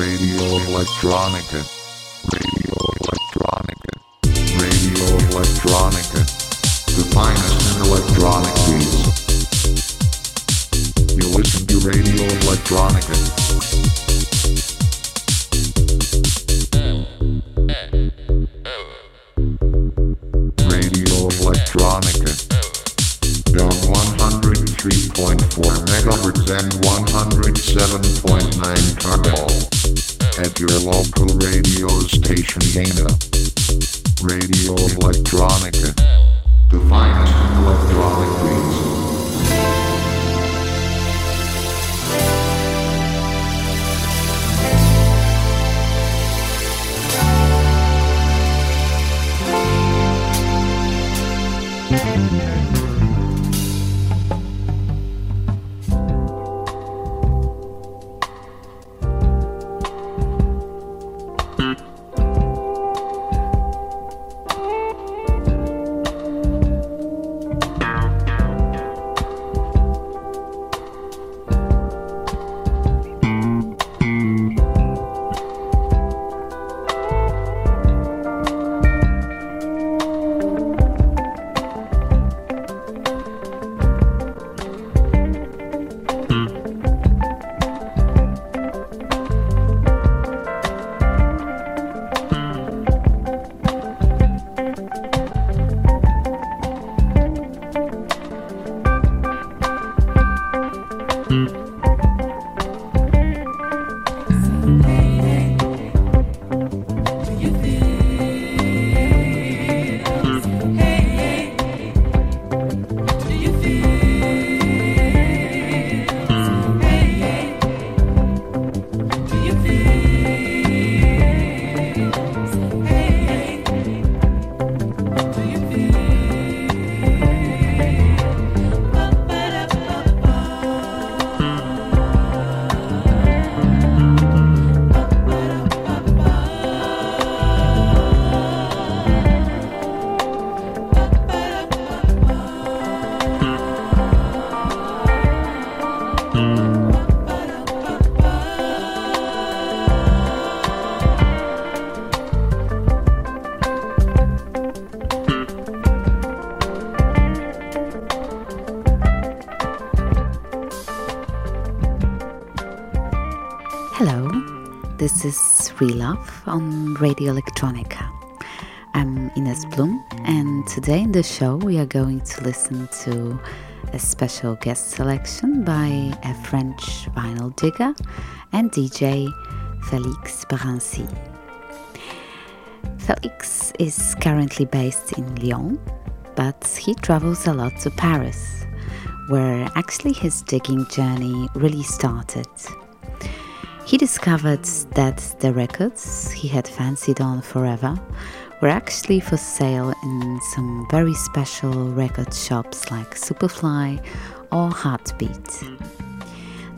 Radio Electronica. Radio Electronica. Radio Electronica. The finest in electronic beats. You listen to Radio Electronica. Local radio station Dana. Radio Electronica. Real Love on Radio Electronica. I'm Ines Bloom, and today in the show we are going to listen to a special guest selection by a French vinyl digger and DJ Felix Barancy. Felix is currently based in Lyon, but he travels a lot to Paris, where actually his digging journey really started. He discovered that the records he had fancied on forever were actually for sale in some very special record shops like Superfly or Heartbeat.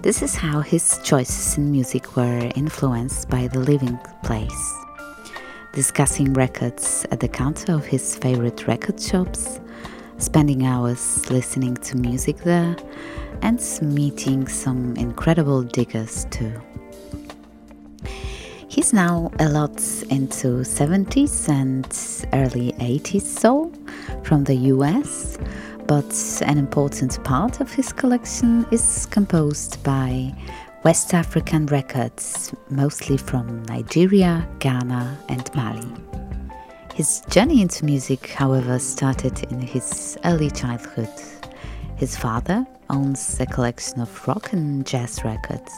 This is how his choices in music were influenced by the living place. Discussing records at the counter of his favorite record shops, spending hours listening to music there, and meeting some incredible diggers too. He's now a lot into 70s and early 80s soul from the US, but an important part of his collection is composed by West African records, mostly from Nigeria, Ghana, and Mali. His journey into music, however, started in his early childhood. His father owns a collection of rock and jazz records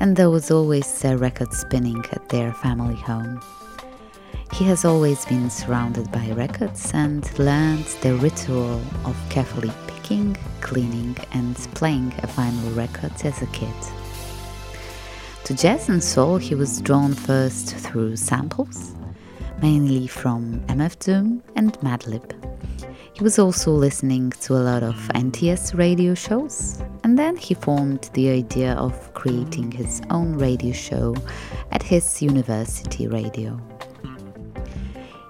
and there was always a record spinning at their family home. He has always been surrounded by records and learned the ritual of carefully picking, cleaning, and playing a vinyl record as a kid. To jazz and soul, he was drawn first through samples, mainly from MF Doom and Madlib. He was also listening to a lot of NTS radio shows, and then he formed the idea of creating his own radio show at his university radio.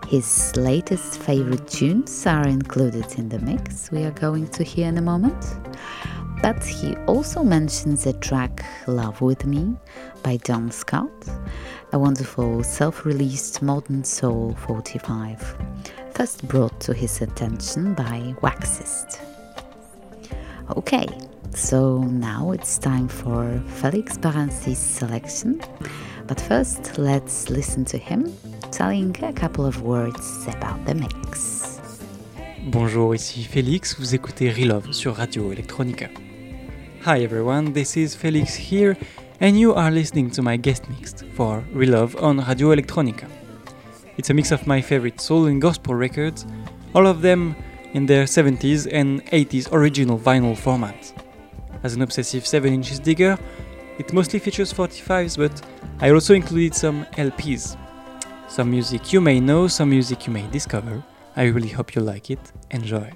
His latest favorite tunes are included in the mix we are going to hear in a moment. but he also mentions the track Love With Me by Don Scott, a wonderful self released modern soul 45, first brought to his attention by Waxist. Okay, so now it's time for Felix Barancy's selection, but first let's listen to him telling a couple of words about the mix. Bonjour, ici Félix, vous écoutez Relove sur Radio Electronica. Hi everyone, this is Felix here, and you are listening to my guest mix for Relove on Radio Electronica. It's a mix of my favorite soul and gospel records, all of them in their 70s and 80s original vinyl format. As an obsessive 7 inches digger, it mostly features 45s, but I also included some LPs. Some music you may know, some music you may discover. I really hope you like it. Enjoy.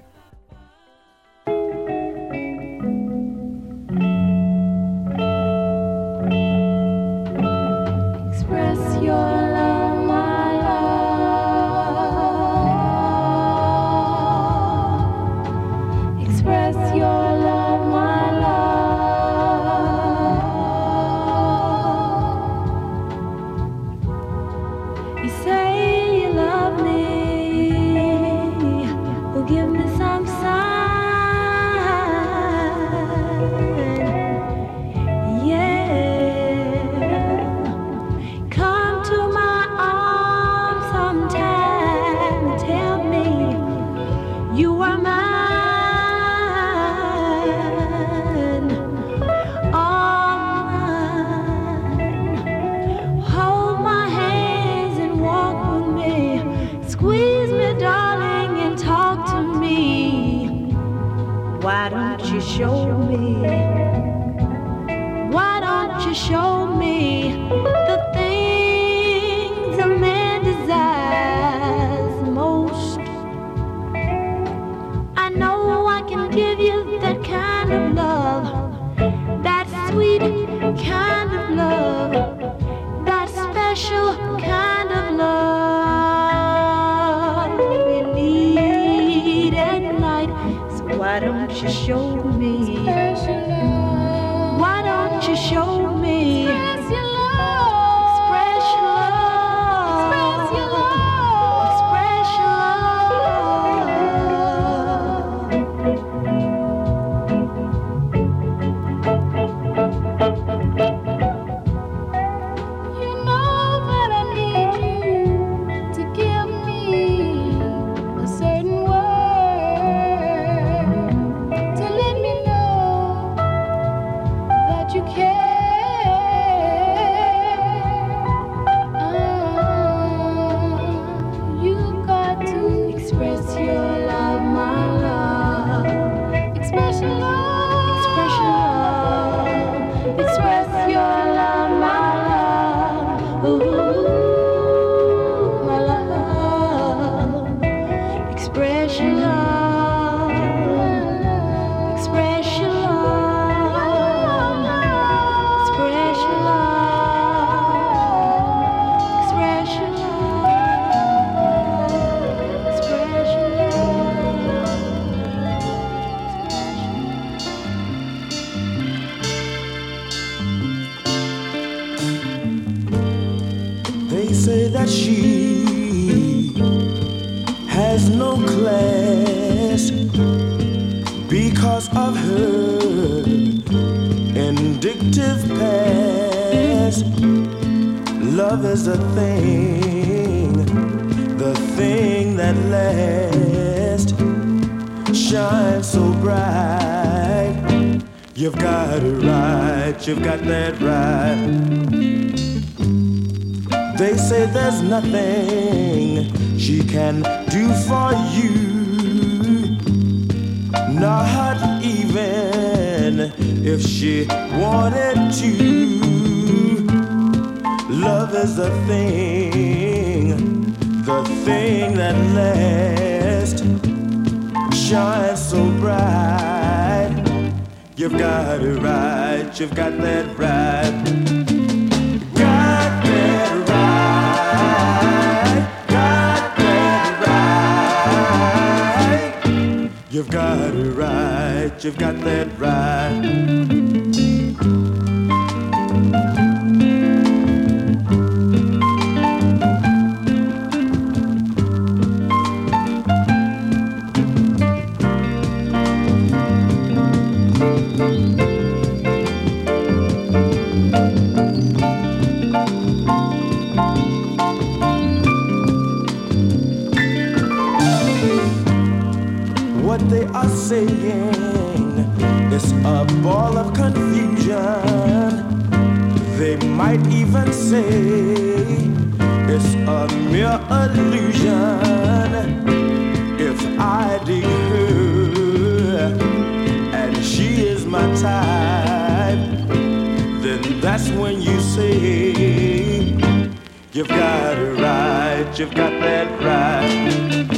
you've got that right. They say there's nothing she can do for you, not even if she wanted to. Love is the thing, the thing that lasts, shines so bright. You've got it right, you've got that right. Got that right, got that right. You've got it right, you've got that right. might even say it's a mere illusion. If I dig her and she is my type then that's when you say you've got it right you've got that right.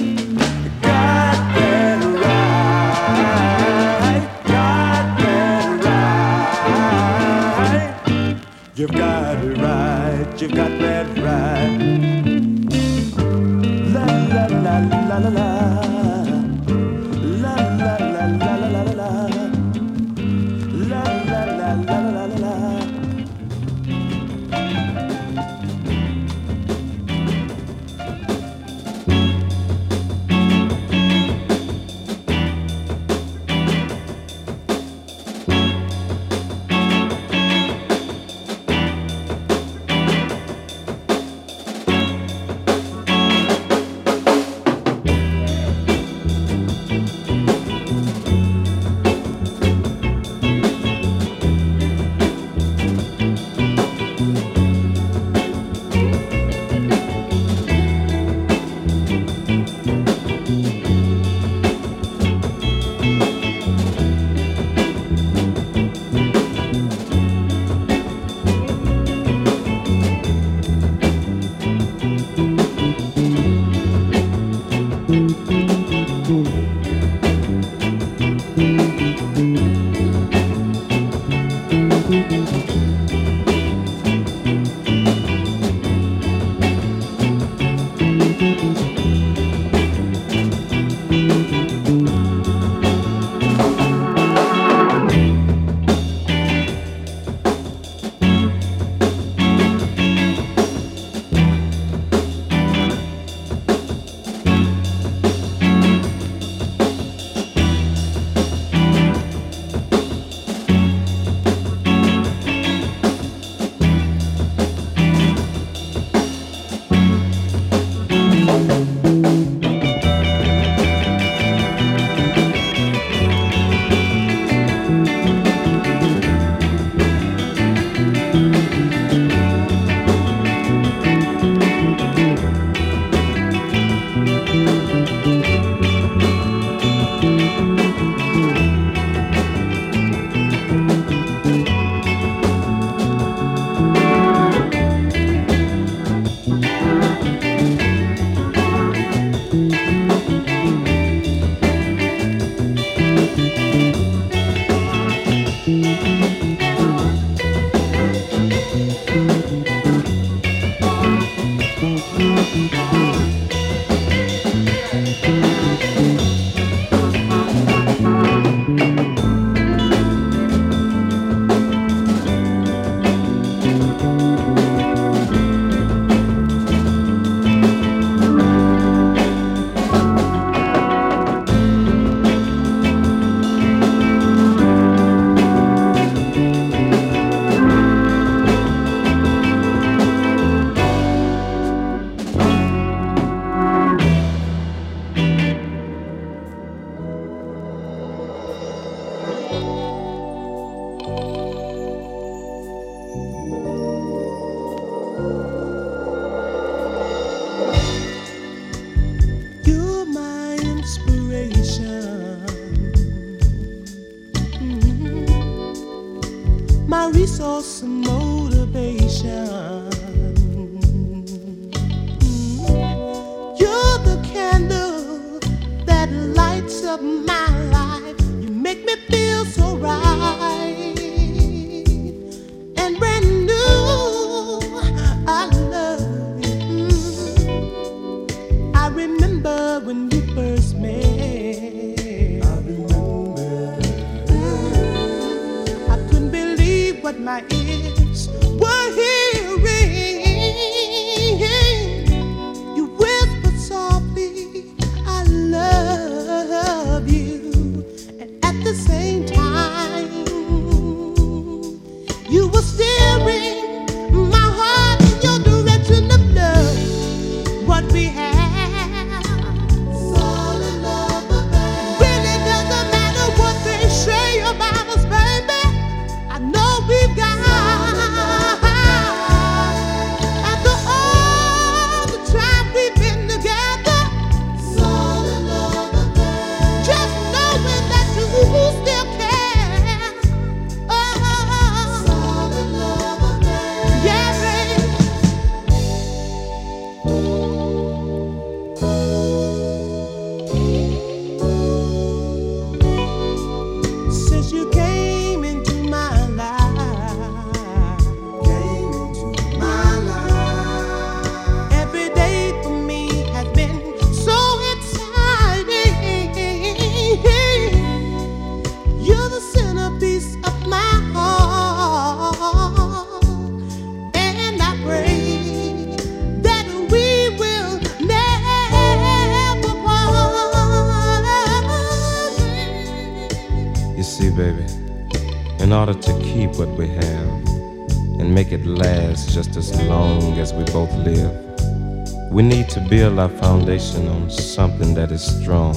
build our foundation on something that is strong,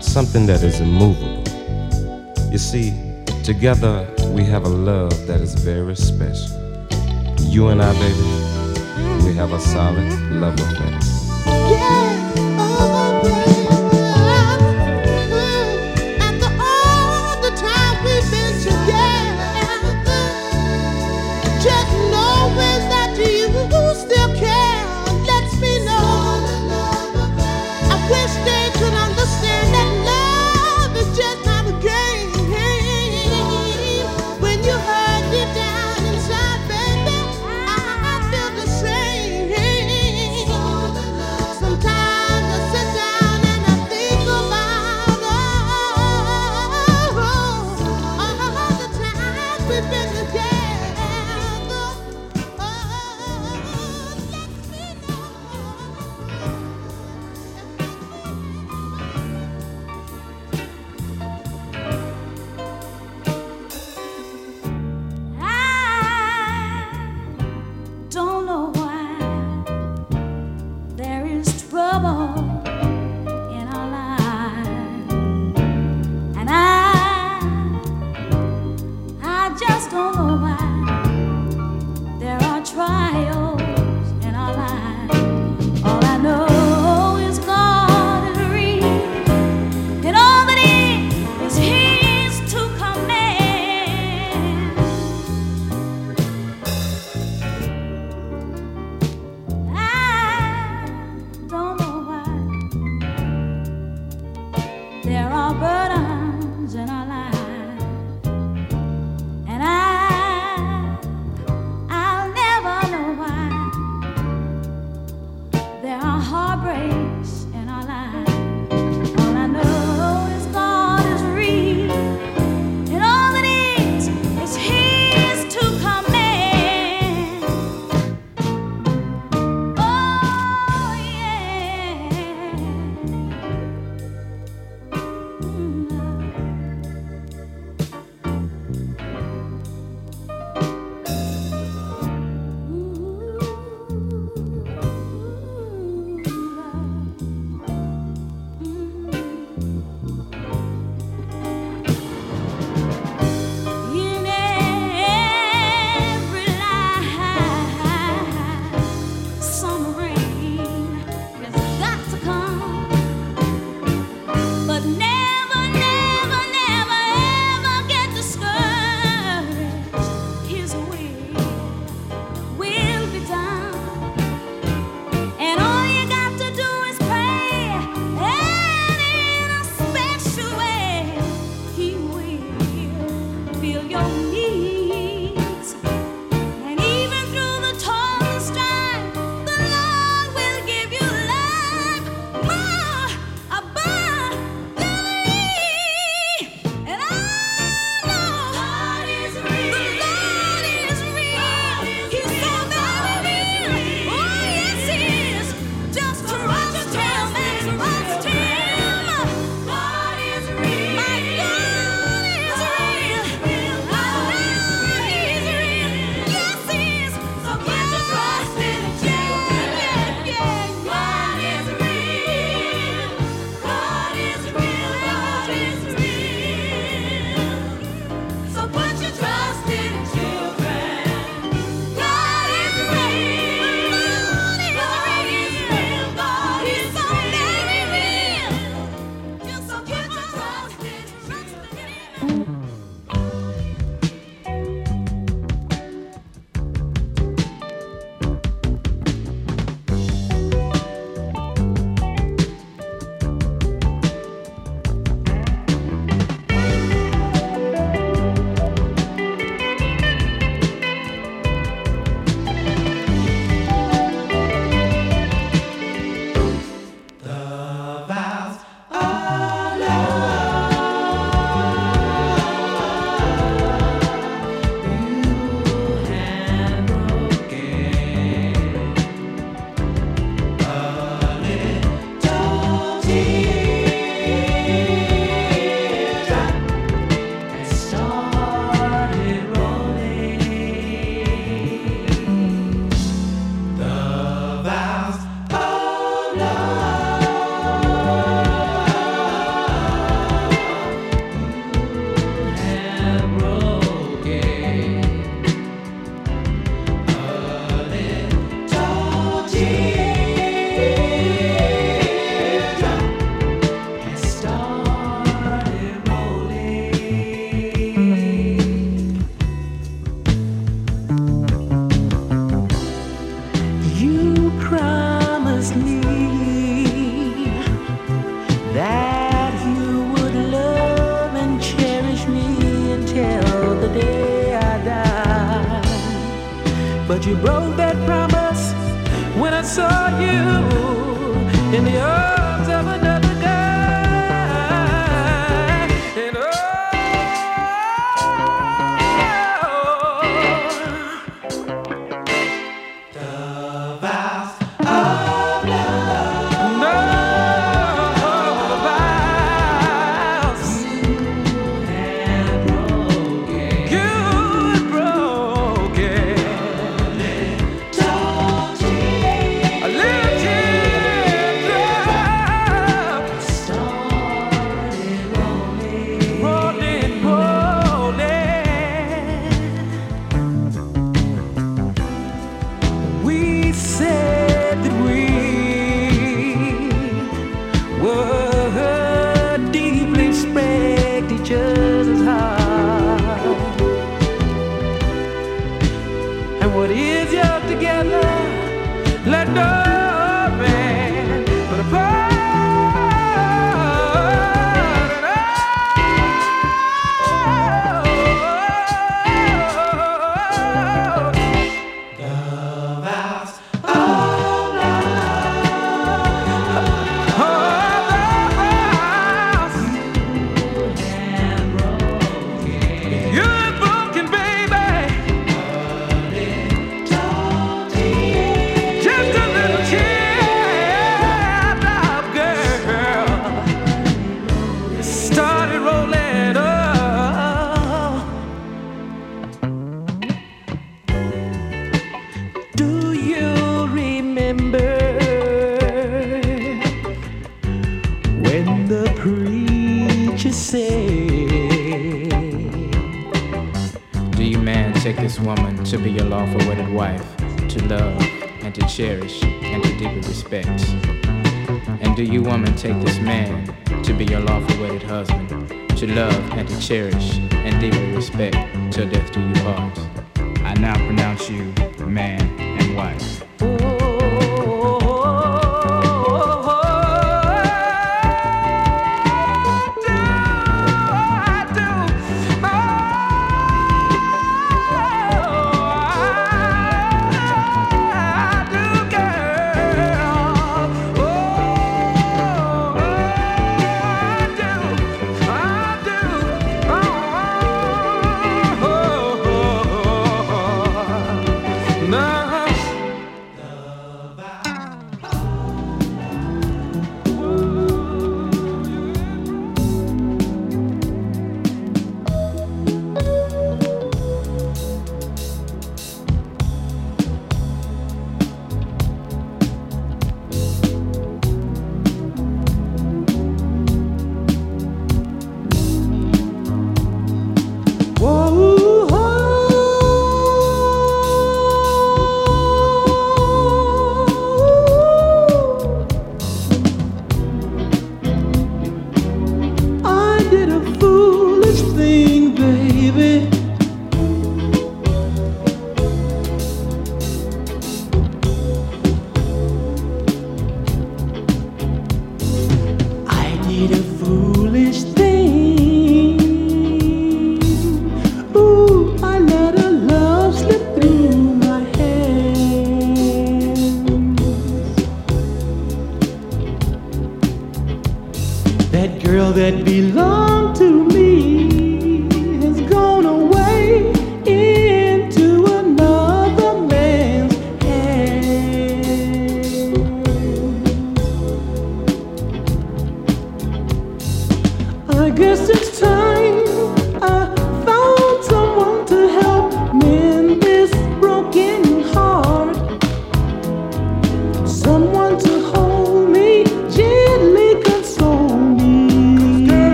something that is immovable. You see, together we have a love that is very special. You and I, baby, we have a solid love affair.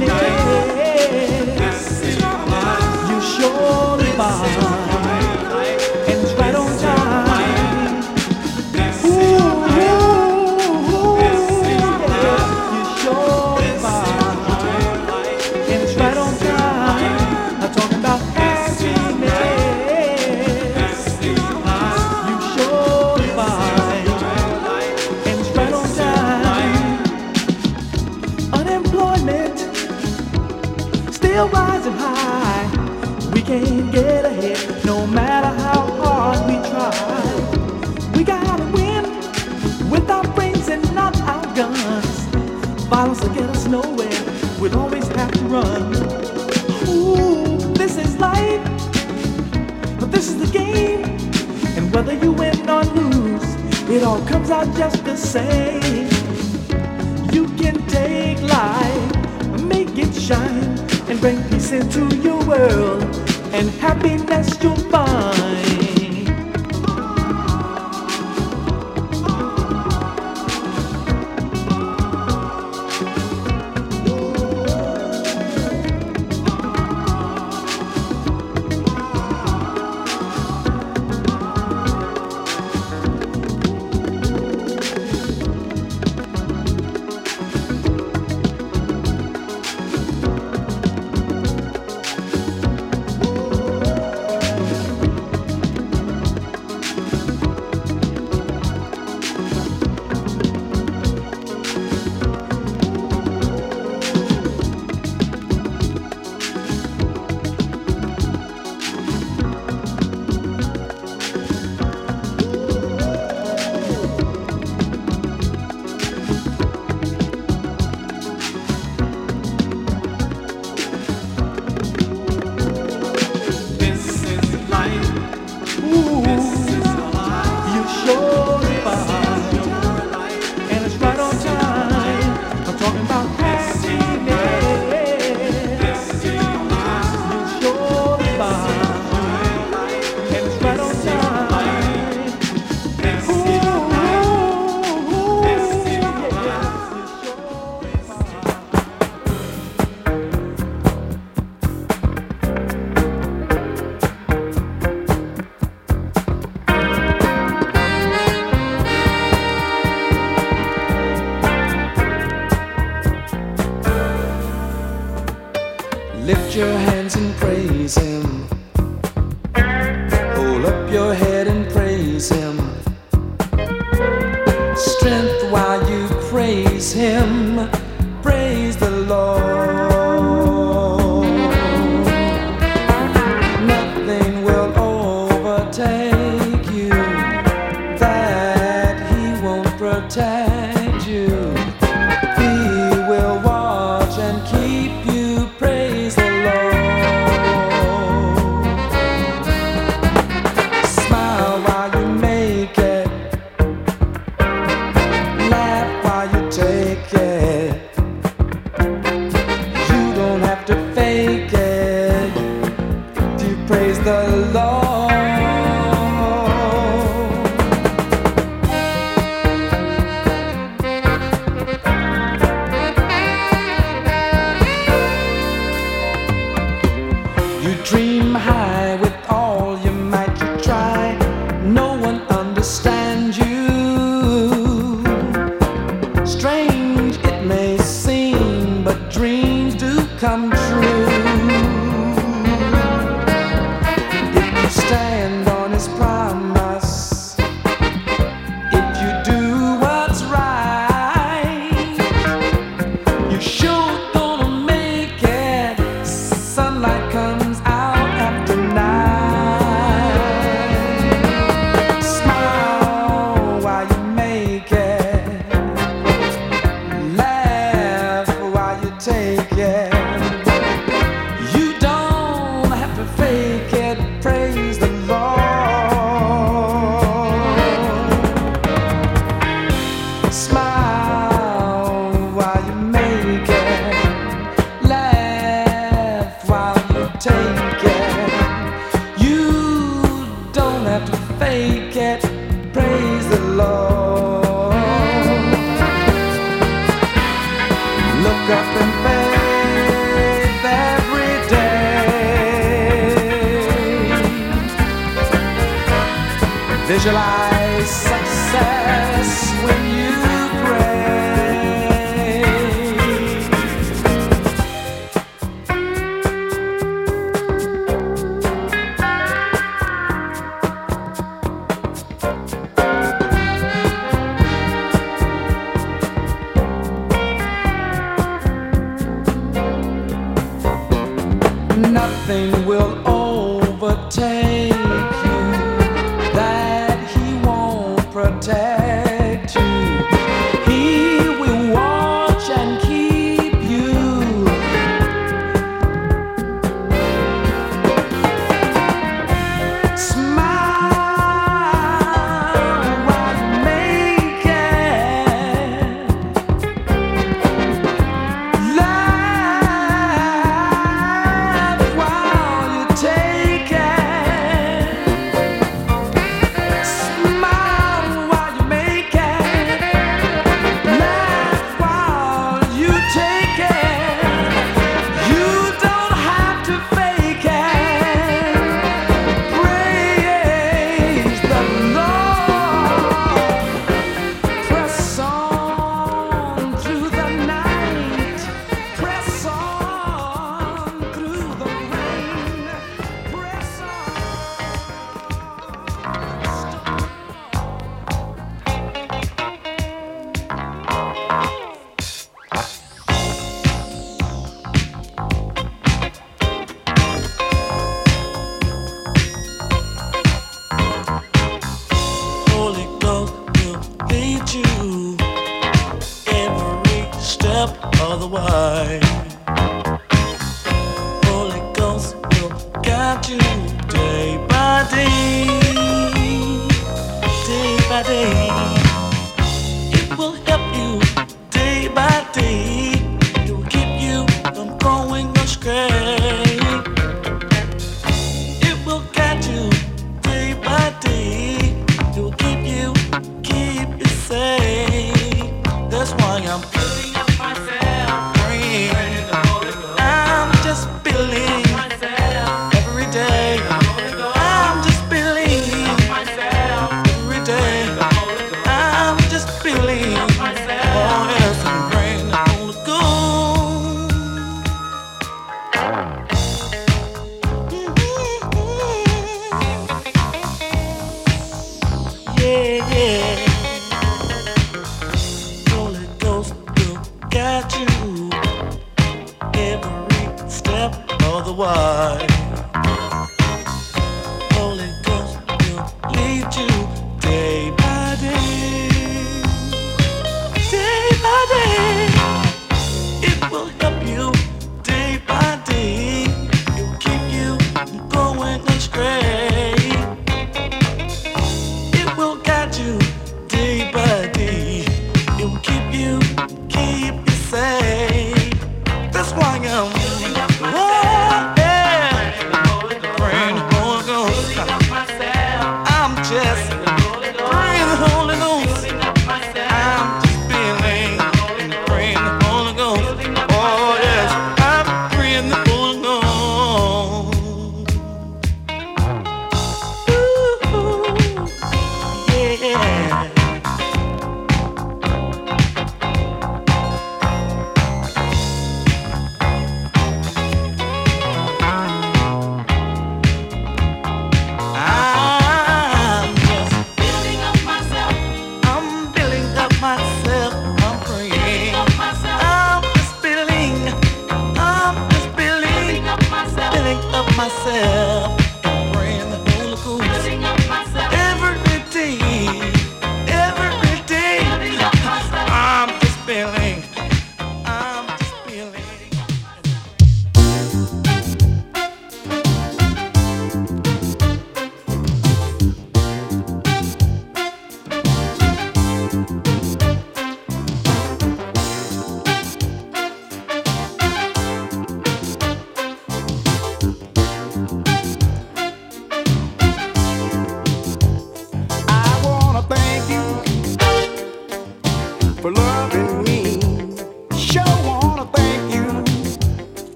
Happiness.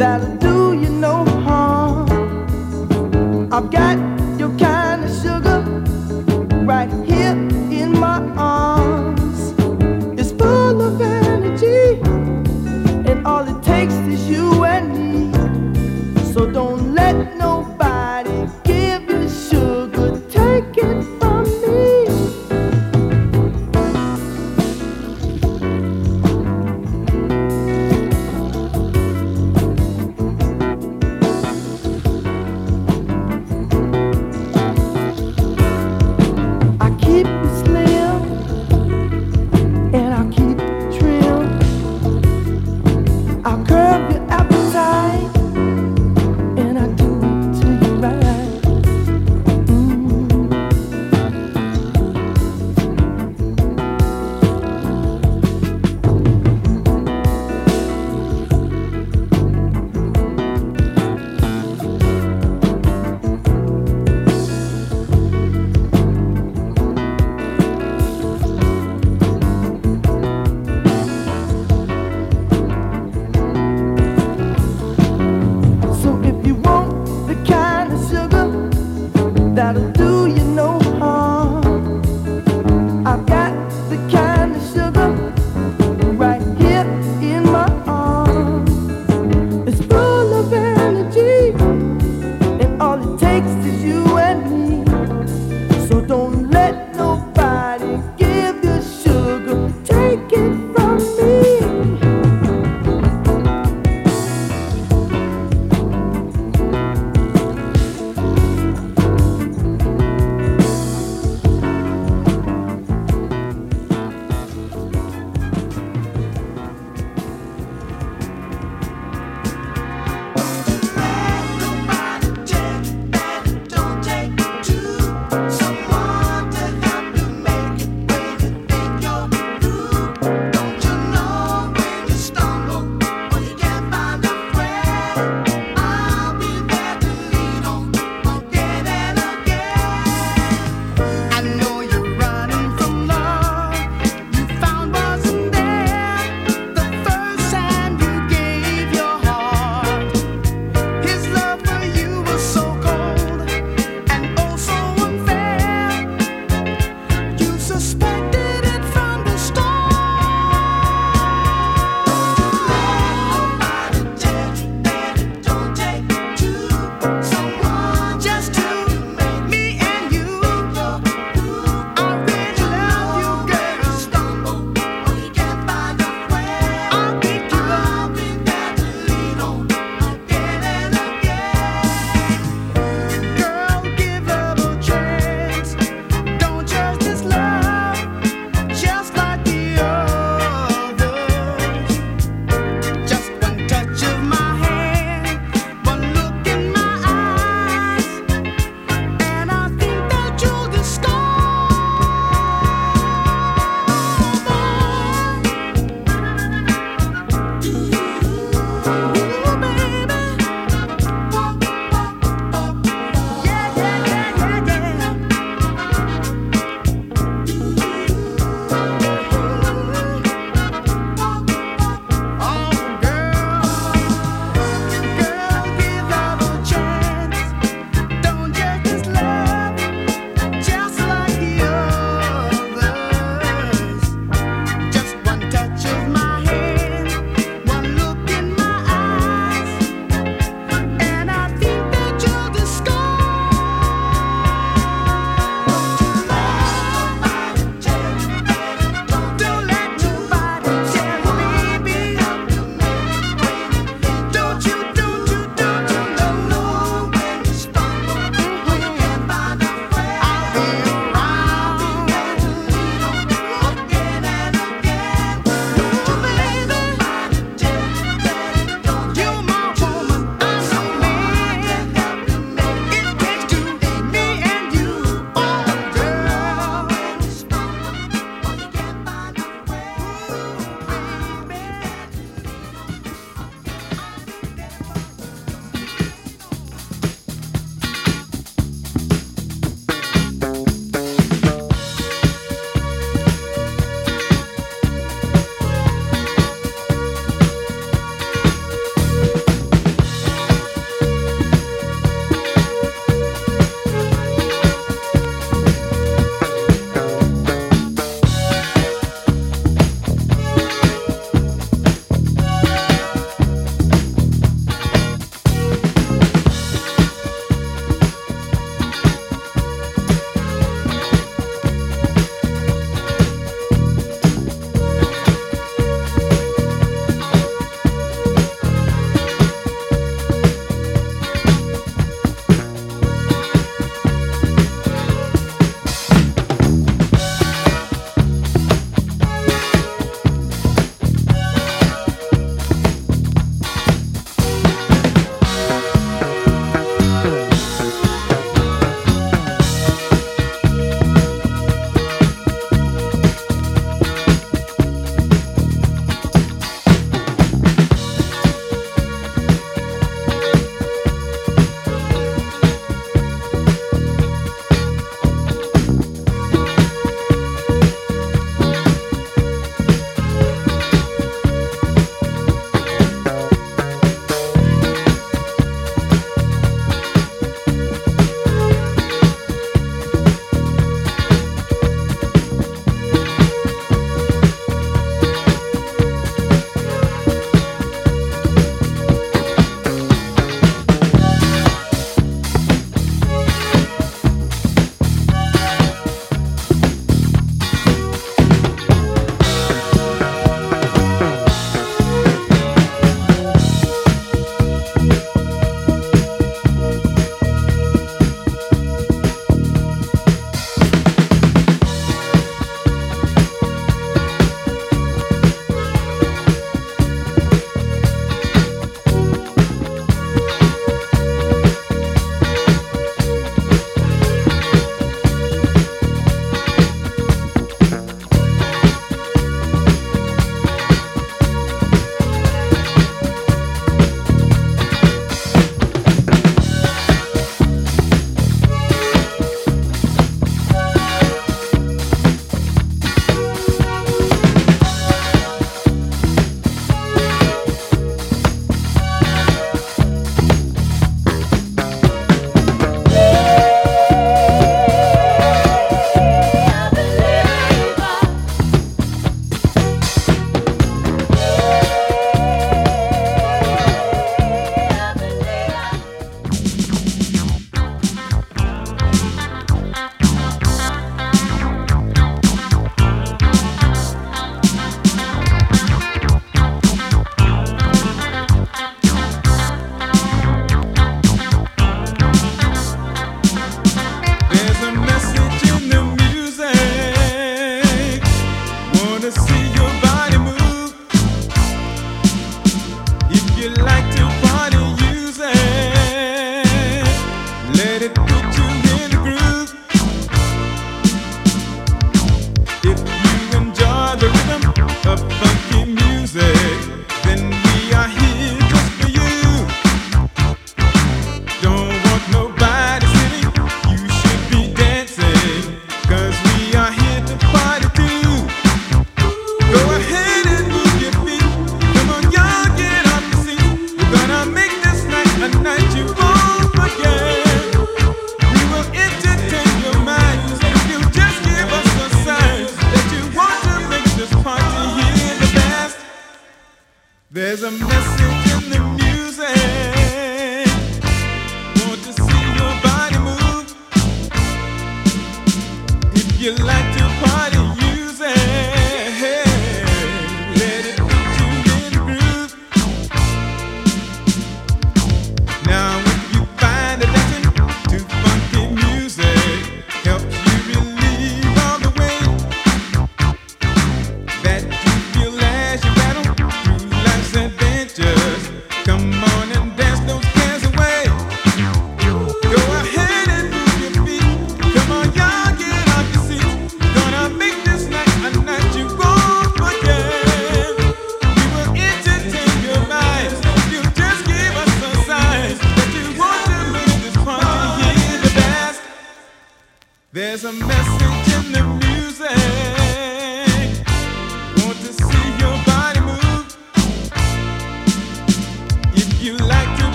That'll